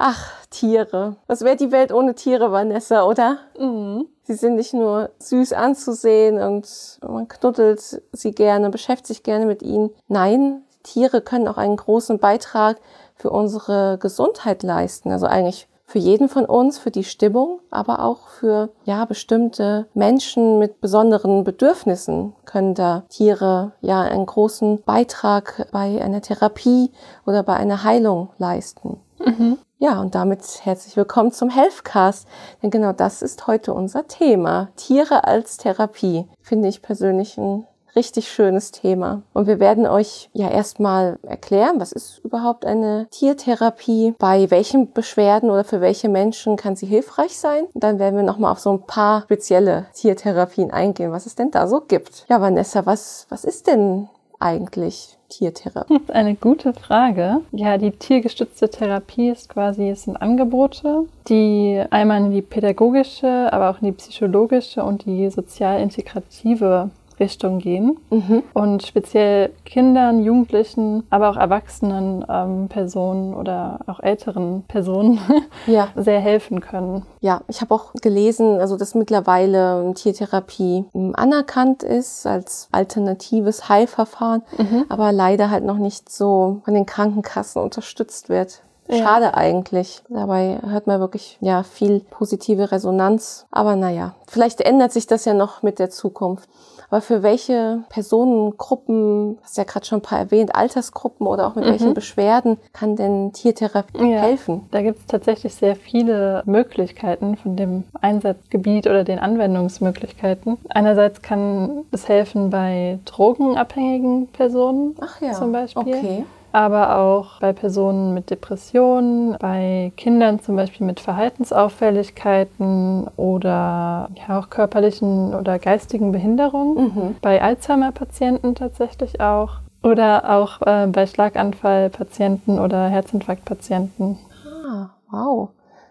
Ach, Tiere. Was wäre die Welt ohne Tiere, Vanessa, oder? Mhm. Sie sind nicht nur süß anzusehen und man knuddelt sie gerne, beschäftigt sich gerne mit ihnen. Nein, Tiere können auch einen großen Beitrag für unsere Gesundheit leisten. Also eigentlich für jeden von uns, für die Stimmung, aber auch für ja bestimmte Menschen mit besonderen Bedürfnissen können da Tiere ja einen großen Beitrag bei einer Therapie oder bei einer Heilung leisten. Mhm. Ja, und damit herzlich willkommen zum Healthcast. Denn genau das ist heute unser Thema. Tiere als Therapie. Finde ich persönlich ein richtig schönes Thema. Und wir werden euch ja erstmal erklären, was ist überhaupt eine Tiertherapie, bei welchen Beschwerden oder für welche Menschen kann sie hilfreich sein. Und dann werden wir nochmal auf so ein paar spezielle Tiertherapien eingehen, was es denn da so gibt. Ja, Vanessa, was, was ist denn eigentlich Tiertherapie? Das ist eine gute Frage. Ja, die tiergestützte Therapie ist quasi, es sind Angebote, die einmal in die pädagogische, aber auch in die psychologische und die sozial integrative Richtung gehen mhm. und speziell Kindern, Jugendlichen, aber auch erwachsenen ähm, Personen oder auch älteren Personen ja. sehr helfen können. Ja, ich habe auch gelesen, also dass mittlerweile Tiertherapie ähm, anerkannt ist als alternatives Heilverfahren, mhm. aber leider halt noch nicht so von den Krankenkassen unterstützt wird. Schade ja. eigentlich. Dabei hört man wirklich ja viel positive Resonanz. Aber naja, vielleicht ändert sich das ja noch mit der Zukunft. Aber für welche Personengruppen, hast ja gerade schon ein paar erwähnt, Altersgruppen oder auch mit mhm. welchen Beschwerden kann denn Tiertherapie ja, helfen? Da gibt es tatsächlich sehr viele Möglichkeiten von dem Einsatzgebiet oder den Anwendungsmöglichkeiten. Einerseits kann es helfen bei drogenabhängigen Personen Ach ja, zum Beispiel. Okay aber auch bei Personen mit Depressionen, bei Kindern zum Beispiel mit Verhaltensauffälligkeiten oder ja, auch körperlichen oder geistigen Behinderungen, mhm. bei Alzheimer-Patienten tatsächlich auch oder auch äh, bei Schlaganfallpatienten oder Herzinfarktpatienten. Ah, wow.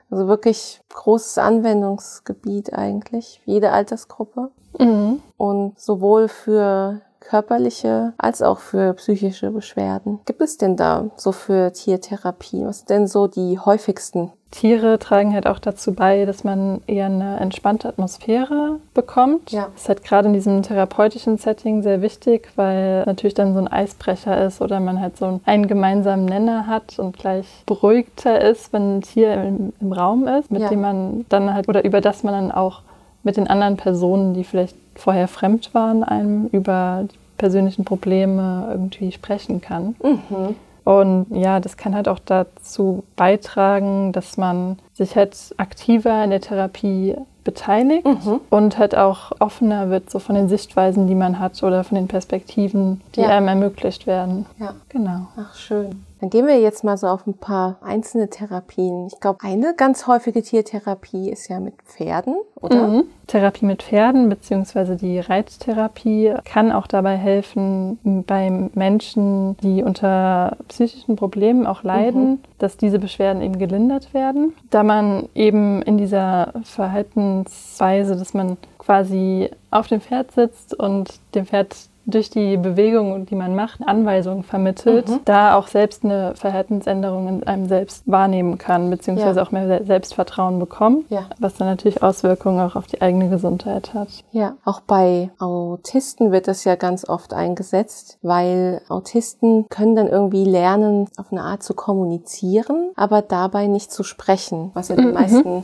Also wirklich großes Anwendungsgebiet eigentlich, jede Altersgruppe. Mhm. Und sowohl für körperliche als auch für psychische Beschwerden. Gibt es denn da so für Tiertherapie? Was sind denn so die häufigsten? Tiere tragen halt auch dazu bei, dass man eher eine entspannte Atmosphäre bekommt. Ja. Das ist halt gerade in diesem therapeutischen Setting sehr wichtig, weil natürlich dann so ein Eisbrecher ist oder man halt so einen gemeinsamen Nenner hat und gleich beruhigter ist, wenn ein Tier im, im Raum ist, mit ja. dem man dann halt oder über das man dann auch mit den anderen Personen, die vielleicht vorher fremd waren, einem über die persönlichen Probleme irgendwie sprechen kann. Mhm. Und ja, das kann halt auch dazu beitragen, dass man sich halt aktiver in der Therapie beteiligt mhm. und halt auch offener wird, so von den Sichtweisen, die man hat oder von den Perspektiven, die ja. einem ermöglicht werden. Ja. Genau. Ach, schön. Dann gehen wir jetzt mal so auf ein paar einzelne Therapien. Ich glaube, eine ganz häufige Tiertherapie ist ja mit Pferden, oder? Mhm. Therapie mit Pferden beziehungsweise die Reittherapie kann auch dabei helfen bei Menschen, die unter psychischen Problemen auch leiden, mhm. dass diese Beschwerden eben gelindert werden. Da man eben in dieser Verhaltensweise, dass man quasi auf dem Pferd sitzt und dem Pferd durch die Bewegung, die man macht, Anweisungen vermittelt, mhm. da auch selbst eine Verhaltensänderung in einem selbst wahrnehmen kann, beziehungsweise ja. auch mehr Selbstvertrauen bekommt, ja. was dann natürlich Auswirkungen auch auf die eigene Gesundheit hat. Ja, auch bei Autisten wird das ja ganz oft eingesetzt, weil Autisten können dann irgendwie lernen, auf eine Art zu kommunizieren, aber dabei nicht zu sprechen, was ja die mhm. meisten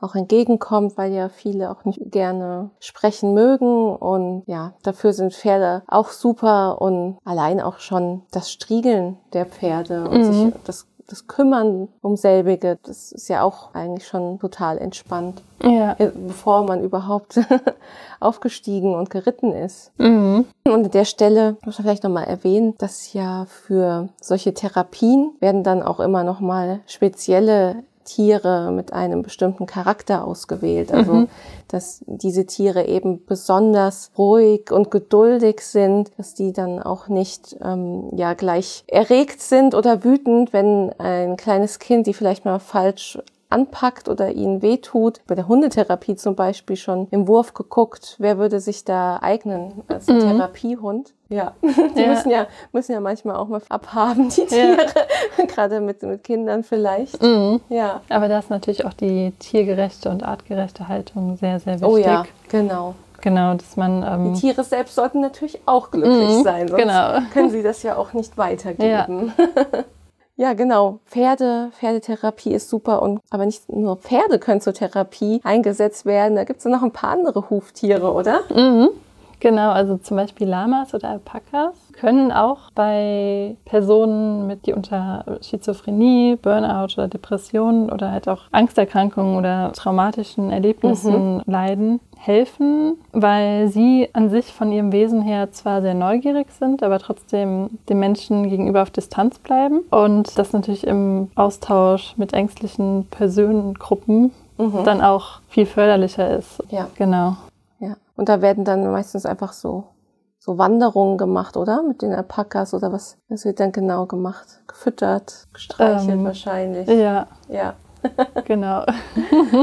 auch entgegenkommt, weil ja viele auch nicht gerne sprechen mögen und ja, dafür sind Pferde auch super und allein auch schon das Striegeln der Pferde und mhm. sich das das Kümmern um selbige, das ist ja auch eigentlich schon total entspannt. Ja. Bevor man überhaupt aufgestiegen und geritten ist. Mhm. Und an der Stelle muss man vielleicht nochmal erwähnen, dass ja für solche Therapien werden dann auch immer nochmal spezielle Tiere mit einem bestimmten Charakter ausgewählt. Also, mhm. dass diese Tiere eben besonders ruhig und geduldig sind, dass die dann auch nicht ähm, ja gleich erregt sind oder wütend, wenn ein kleines Kind die vielleicht mal falsch anpackt oder ihnen wehtut. Bei der Hundetherapie zum Beispiel schon im Wurf geguckt, wer würde sich da eignen als mhm. Therapiehund. Ja, die ja. müssen ja müssen ja manchmal auch mal abhaben, die Tiere, ja. gerade mit, mit Kindern vielleicht. Mhm. Ja. Aber da ist natürlich auch die tiergerechte und artgerechte Haltung sehr, sehr wichtig. Oh ja, genau. Genau, dass man. Ähm die Tiere selbst sollten natürlich auch glücklich mhm, sein, sonst genau. können sie das ja auch nicht weitergeben. Ja. Ja, genau. Pferde, Pferdetherapie ist super und aber nicht nur Pferde können zur Therapie eingesetzt werden. Da gibt es noch ein paar andere Huftiere, oder? Mhm. Genau, also zum Beispiel Lamas oder Alpakas können auch bei Personen mit die unter Schizophrenie, Burnout oder Depressionen oder halt auch Angsterkrankungen oder traumatischen Erlebnissen mhm. leiden, helfen, weil sie an sich von ihrem Wesen her zwar sehr neugierig sind, aber trotzdem den Menschen gegenüber auf Distanz bleiben und das natürlich im Austausch mit ängstlichen Personengruppen mhm. dann auch viel förderlicher ist. Ja. Genau. Und da werden dann meistens einfach so, so Wanderungen gemacht, oder? Mit den Alpakas oder was? Was wird dann genau gemacht? Gefüttert, gestreichelt ähm, wahrscheinlich. Ja. Ja. genau.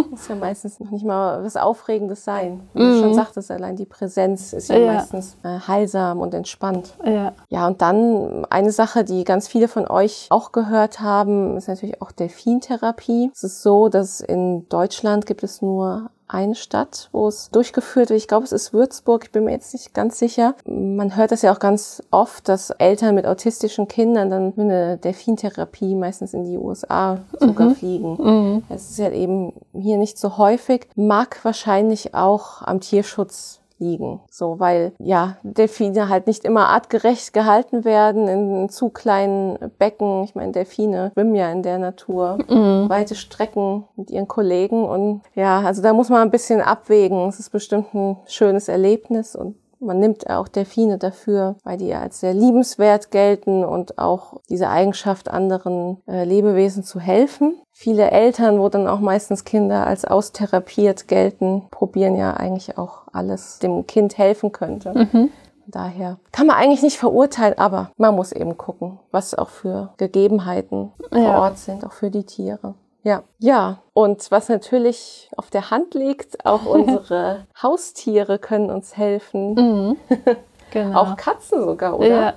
Muss ja meistens noch nicht mal was Aufregendes sein. Wie mhm. du schon sagtest, allein die Präsenz ist ja, ja. meistens äh, heilsam und entspannt. Ja. ja, und dann eine Sache, die ganz viele von euch auch gehört haben, ist natürlich auch Delfintherapie. Es ist so, dass in Deutschland gibt es nur eine Stadt, wo es durchgeführt wird. Ich glaube, es ist Würzburg. Ich bin mir jetzt nicht ganz sicher. Man hört das ja auch ganz oft, dass Eltern mit autistischen Kindern dann mit einer Delfintherapie meistens in die USA sogar mhm. fliegen. Mhm. Es ist ja eben hier nicht so häufig. Mag wahrscheinlich auch am Tierschutz liegen. So, weil ja, Delfine halt nicht immer artgerecht gehalten werden in zu kleinen Becken. Ich meine, Delfine schwimmen ja in der Natur mhm. weite Strecken mit ihren Kollegen und ja, also da muss man ein bisschen abwägen. Es ist bestimmt ein schönes Erlebnis und man nimmt auch Delfine dafür, weil die als sehr liebenswert gelten und auch diese Eigenschaft, anderen äh, Lebewesen zu helfen. Viele Eltern, wo dann auch meistens Kinder als austherapiert gelten, probieren ja eigentlich auch alles dem Kind helfen könnte. Mhm. Daher kann man eigentlich nicht verurteilen, aber man muss eben gucken, was auch für Gegebenheiten ja. vor Ort sind, auch für die Tiere. Ja, ja. Und was natürlich auf der Hand liegt, auch unsere Haustiere können uns helfen. Mhm. Genau. auch Katzen sogar, oder? Ja.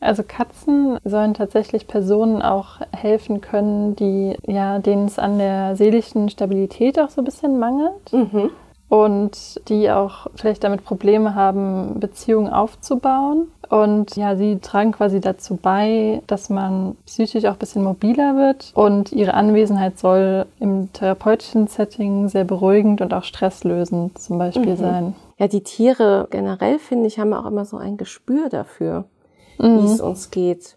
Also Katzen sollen tatsächlich Personen auch helfen können, die ja, denen es an der seelischen Stabilität auch so ein bisschen mangelt. Mhm und die auch vielleicht damit Probleme haben, Beziehungen aufzubauen. Und ja, sie tragen quasi dazu bei, dass man psychisch auch ein bisschen mobiler wird und ihre Anwesenheit soll im therapeutischen Setting sehr beruhigend und auch stresslösend zum Beispiel mhm. sein. Ja, die Tiere generell, finde ich, haben auch immer so ein Gespür dafür, mhm. wie es uns geht.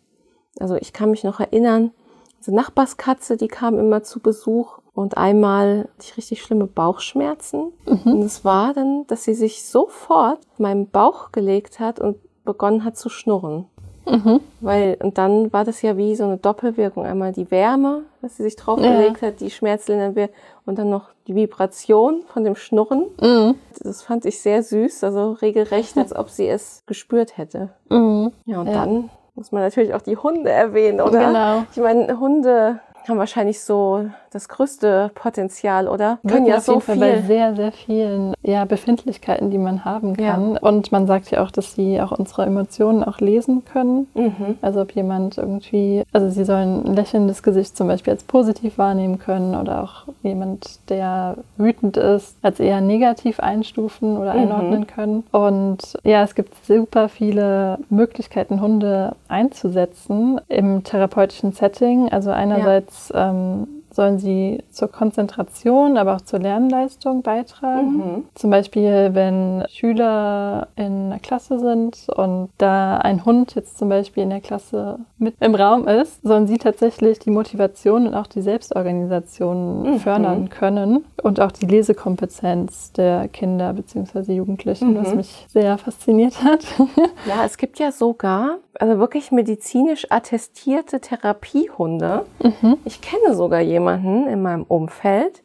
Also ich kann mich noch erinnern, unsere Nachbarskatze, die kam immer zu Besuch und einmal hatte ich richtig schlimme Bauchschmerzen. Mhm. Und es war dann, dass sie sich sofort auf meinen Bauch gelegt hat und begonnen hat zu schnurren. Mhm. Weil, und dann war das ja wie so eine Doppelwirkung. Einmal die Wärme, dass sie sich draufgelegt ja. hat, die schmerzlindernde und dann noch die Vibration von dem Schnurren. Mhm. Das fand ich sehr süß, also regelrecht, als ob sie es gespürt hätte. Mhm. Ja, und ja. dann muss man natürlich auch die Hunde erwähnen, oder? Genau. Ich meine, Hunde haben wahrscheinlich so das größte Potenzial, oder? Können ja so viel. bei sehr, sehr vielen ja, Befindlichkeiten, die man haben kann. Ja. Und man sagt ja auch, dass sie auch unsere Emotionen auch lesen können. Mhm. Also ob jemand irgendwie, also sie sollen ein lächelndes Gesicht zum Beispiel als positiv wahrnehmen können oder auch jemand, der wütend ist, als eher negativ einstufen oder mhm. einordnen können. Und ja, es gibt super viele Möglichkeiten, Hunde einzusetzen im therapeutischen Setting. Also einerseits ja. ähm, sollen sie zur Konzentration, aber auch zur Lernleistung beitragen. Mhm. Zum Beispiel, wenn Schüler in einer Klasse sind und da ein Hund jetzt zum Beispiel in der Klasse mit im Raum ist, sollen sie tatsächlich die Motivation und auch die Selbstorganisation mhm. fördern können und auch die Lesekompetenz der Kinder bzw. Jugendlichen, mhm. was mich sehr fasziniert hat. ja, es gibt ja sogar also wirklich medizinisch attestierte Therapiehunde. Mhm. Ich kenne sogar jemanden in meinem Umfeld,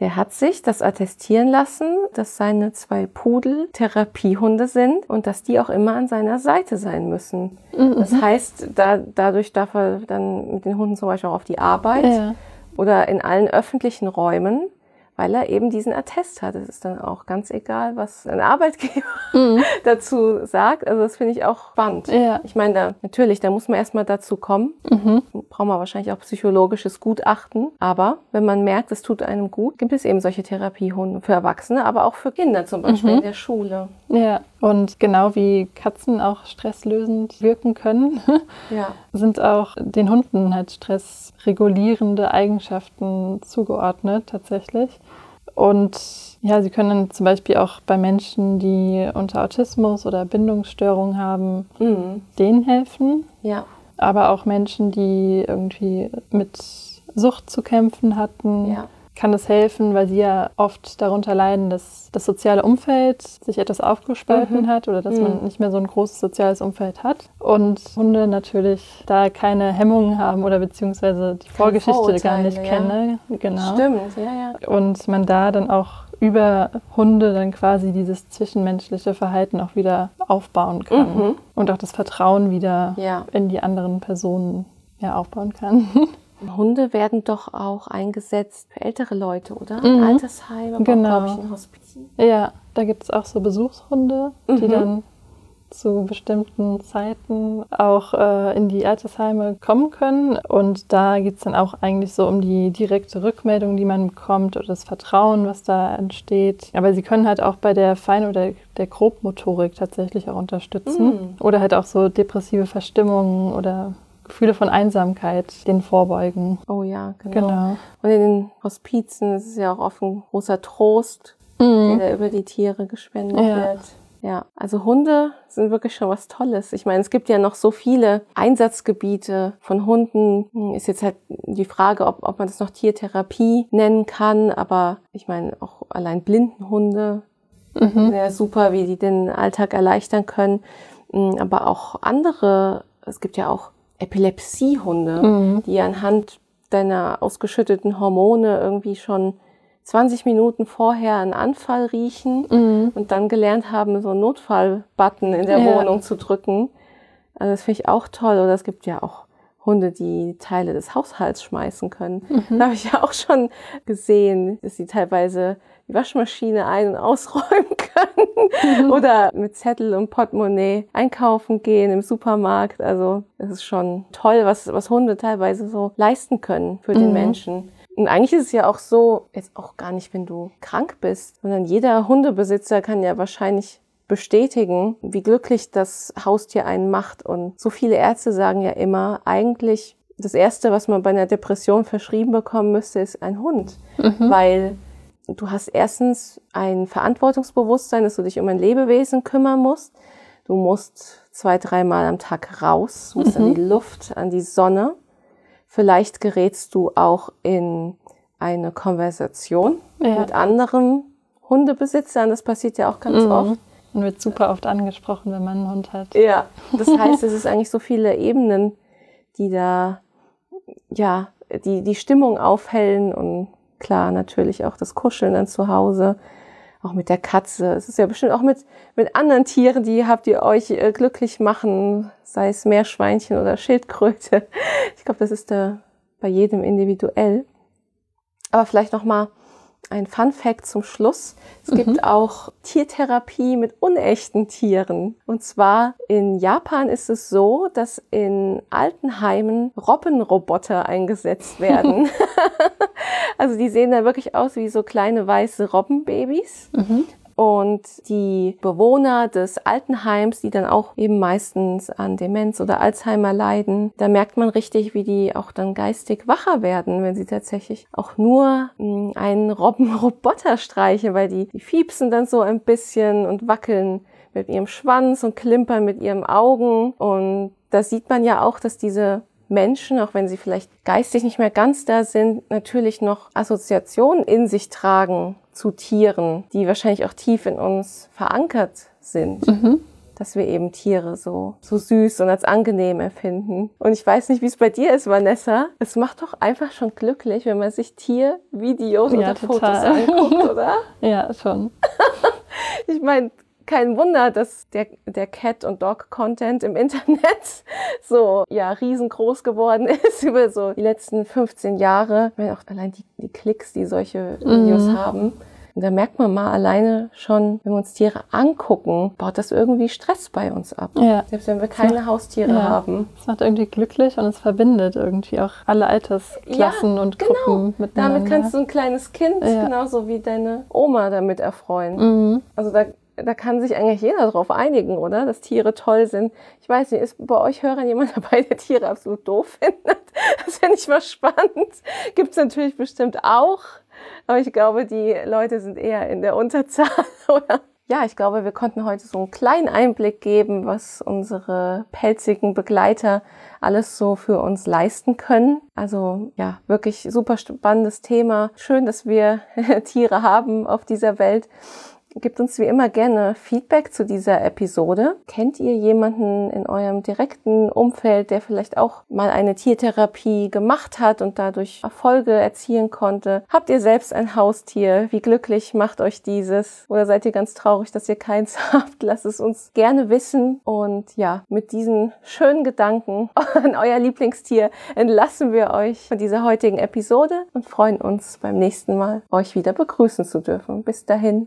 der hat sich das attestieren lassen, dass seine zwei Pudel Therapiehunde sind und dass die auch immer an seiner Seite sein müssen. Mhm. Das heißt, da, dadurch darf er dann mit den Hunden zum Beispiel auch auf die Arbeit. Ja oder in allen öffentlichen Räumen weil er eben diesen Attest hat. Es ist dann auch ganz egal, was ein Arbeitgeber mhm. dazu sagt. Also das finde ich auch spannend. Ja. Ich meine, da natürlich, da muss man erstmal dazu kommen. Mhm. Braucht man wahrscheinlich auch psychologisches Gutachten. Aber wenn man merkt, es tut einem gut, gibt es eben solche Therapiehunde für Erwachsene, aber auch für Kinder zum Beispiel mhm. in der Schule. Ja, und genau wie Katzen auch stresslösend wirken können, ja. sind auch den Hunden halt stressregulierende Eigenschaften zugeordnet tatsächlich. Und ja, sie können zum Beispiel auch bei Menschen, die unter Autismus oder Bindungsstörungen haben, mhm. denen helfen. Ja. Aber auch Menschen, die irgendwie mit Sucht zu kämpfen hatten. Ja kann das helfen, weil sie ja oft darunter leiden, dass das soziale Umfeld sich etwas aufgespalten mhm. hat oder dass mhm. man nicht mehr so ein großes soziales Umfeld hat. Und Hunde natürlich da keine Hemmungen haben oder beziehungsweise die Vorgeschichte gar nicht ja. kennen. Genau. Stimmt, ja, ja. Und man da dann auch über Hunde dann quasi dieses zwischenmenschliche Verhalten auch wieder aufbauen kann mhm. und auch das Vertrauen wieder ja. in die anderen Personen ja, aufbauen kann. Hunde werden doch auch eingesetzt für ältere Leute, oder? Mhm. Altersheime, genau. glaube ich, in Hospizen. Ja, da gibt es auch so Besuchshunde, mhm. die dann zu bestimmten Zeiten auch äh, in die Altersheime kommen können. Und da geht es dann auch eigentlich so um die direkte Rückmeldung, die man bekommt oder das Vertrauen, was da entsteht. Aber sie können halt auch bei der Fein- oder der Grobmotorik tatsächlich auch unterstützen. Mhm. Oder halt auch so depressive Verstimmungen oder Gefühle von Einsamkeit den vorbeugen. Oh ja, genau. genau. Und in den Hospizen ist es ja auch oft ein großer Trost, mhm. der über die Tiere gespendet ja. wird. Ja, also Hunde sind wirklich schon was Tolles. Ich meine, es gibt ja noch so viele Einsatzgebiete von Hunden. Hm, ist jetzt halt die Frage, ob, ob man das noch Tiertherapie nennen kann. Aber ich meine, auch allein Blindenhunde, mhm. ja super, wie die den Alltag erleichtern können. Hm, aber auch andere, es gibt ja auch Epilepsiehunde, mhm. die anhand deiner ausgeschütteten Hormone irgendwie schon 20 Minuten vorher einen Anfall riechen mhm. und dann gelernt haben, so einen Notfallbutton in der ja. Wohnung zu drücken. Also das finde ich auch toll. Oder es gibt ja auch Hunde, die Teile des Haushalts schmeißen können. Mhm. Da habe ich ja auch schon gesehen, dass sie teilweise die Waschmaschine ein- und ausräumen können mhm. oder mit Zettel und Portemonnaie einkaufen gehen im Supermarkt. Also es ist schon toll, was, was Hunde teilweise so leisten können für den mhm. Menschen. Und eigentlich ist es ja auch so, jetzt auch gar nicht, wenn du krank bist, sondern jeder Hundebesitzer kann ja wahrscheinlich bestätigen, wie glücklich das Haustier einen macht. Und so viele Ärzte sagen ja immer, eigentlich das Erste, was man bei einer Depression verschrieben bekommen müsste, ist ein Hund. Mhm. Weil du hast erstens ein Verantwortungsbewusstsein, dass du dich um ein Lebewesen kümmern musst. Du musst zwei, dreimal am Tag raus, du musst mhm. an die Luft, an die Sonne. Vielleicht gerätst du auch in eine Konversation ja. mit anderen Hundebesitzern. Das passiert ja auch ganz mhm. oft. Man wird super oft angesprochen, wenn man einen Hund hat. Ja, das heißt, es ist eigentlich so viele Ebenen, die da, ja, die, die Stimmung aufhellen und klar, natürlich auch das Kuscheln dann zu Hause, auch mit der Katze. Es ist ja bestimmt auch mit, mit anderen Tieren, die habt ihr euch äh, glücklich machen, sei es Meerschweinchen oder Schildkröte. Ich glaube, das ist da bei jedem individuell. Aber vielleicht noch mal ein Fun Fact zum Schluss. Es mhm. gibt auch Tiertherapie mit unechten Tieren. Und zwar in Japan ist es so, dass in Altenheimen Robbenroboter eingesetzt werden. also die sehen da wirklich aus wie so kleine weiße Robbenbabys. Mhm. Und die Bewohner des Altenheims, die dann auch eben meistens an Demenz oder Alzheimer leiden, da merkt man richtig, wie die auch dann geistig wacher werden, wenn sie tatsächlich auch nur hm, einen Robbenroboter streichen, weil die, die fiepsen dann so ein bisschen und wackeln mit ihrem Schwanz und klimpern mit ihren Augen. Und da sieht man ja auch, dass diese Menschen, auch wenn sie vielleicht geistig nicht mehr ganz da sind, natürlich noch Assoziationen in sich tragen zu Tieren, die wahrscheinlich auch tief in uns verankert sind. Mhm. Dass wir eben Tiere so, so süß und als angenehm empfinden. Und ich weiß nicht, wie es bei dir ist, Vanessa. Es macht doch einfach schon glücklich, wenn man sich Tiervideos ja, oder total. Fotos anguckt, oder? ja, schon. ich meine, kein Wunder, dass der, der Cat- und Dog-Content im Internet so ja riesengroß geworden ist über so die letzten 15 Jahre. Auch allein die, die Klicks, die solche Videos mhm. haben. Und da merkt man mal alleine schon, wenn wir uns Tiere angucken, baut das irgendwie Stress bei uns ab. Ja. Selbst wenn wir keine macht, Haustiere ja. haben. Es macht irgendwie glücklich und es verbindet irgendwie auch alle Altersklassen ja, und Gruppen genau. miteinander. Damit kannst du ein kleines Kind genauso wie deine Oma damit erfreuen. Mhm. Also da da kann sich eigentlich jeder darauf einigen, oder? Dass Tiere toll sind. Ich weiß nicht, ist bei euch Hörern jemand dabei, der Tiere absolut doof findet? Das finde ich mal spannend. Gibt es natürlich bestimmt auch. Aber ich glaube, die Leute sind eher in der Unterzahl, oder? Ja, ich glaube, wir konnten heute so einen kleinen Einblick geben, was unsere pelzigen Begleiter alles so für uns leisten können. Also ja, wirklich super spannendes Thema. Schön, dass wir Tiere haben auf dieser Welt. Gebt uns wie immer gerne Feedback zu dieser Episode. Kennt ihr jemanden in eurem direkten Umfeld, der vielleicht auch mal eine Tiertherapie gemacht hat und dadurch Erfolge erzielen konnte? Habt ihr selbst ein Haustier? Wie glücklich macht euch dieses? Oder seid ihr ganz traurig, dass ihr keins habt? Lasst es uns gerne wissen. Und ja, mit diesen schönen Gedanken an euer Lieblingstier entlassen wir euch von dieser heutigen Episode und freuen uns beim nächsten Mal, euch wieder begrüßen zu dürfen. Bis dahin.